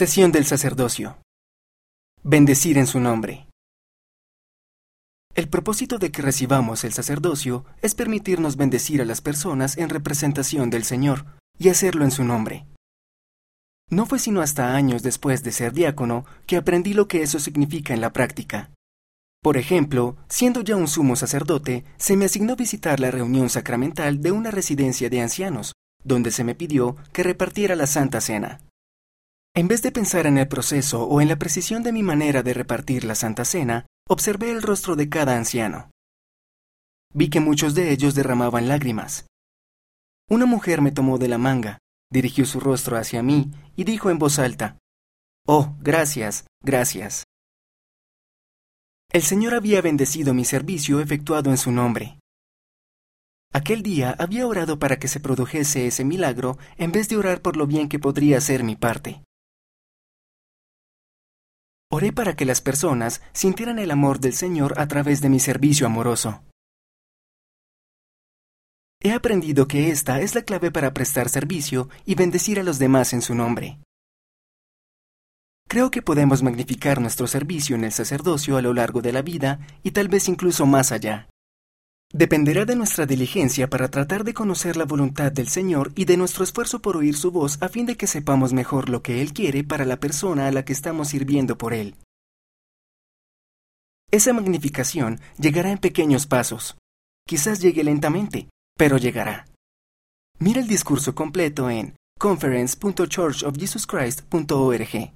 Sesión del sacerdocio. Bendecir en su nombre. El propósito de que recibamos el sacerdocio es permitirnos bendecir a las personas en representación del Señor y hacerlo en su nombre. No fue sino hasta años después de ser diácono que aprendí lo que eso significa en la práctica. Por ejemplo, siendo ya un sumo sacerdote, se me asignó visitar la reunión sacramental de una residencia de ancianos, donde se me pidió que repartiera la Santa Cena. En vez de pensar en el proceso o en la precisión de mi manera de repartir la Santa Cena, observé el rostro de cada anciano. Vi que muchos de ellos derramaban lágrimas. Una mujer me tomó de la manga, dirigió su rostro hacia mí y dijo en voz alta, Oh, gracias, gracias. El Señor había bendecido mi servicio efectuado en su nombre. Aquel día había orado para que se produjese ese milagro en vez de orar por lo bien que podría ser mi parte. Oré para que las personas sintieran el amor del Señor a través de mi servicio amoroso. He aprendido que esta es la clave para prestar servicio y bendecir a los demás en su nombre. Creo que podemos magnificar nuestro servicio en el sacerdocio a lo largo de la vida y tal vez incluso más allá. Dependerá de nuestra diligencia para tratar de conocer la voluntad del Señor y de nuestro esfuerzo por oír su voz a fin de que sepamos mejor lo que Él quiere para la persona a la que estamos sirviendo por Él. Esa magnificación llegará en pequeños pasos. Quizás llegue lentamente, pero llegará. Mira el discurso completo en conference.churchofjesuschrist.org.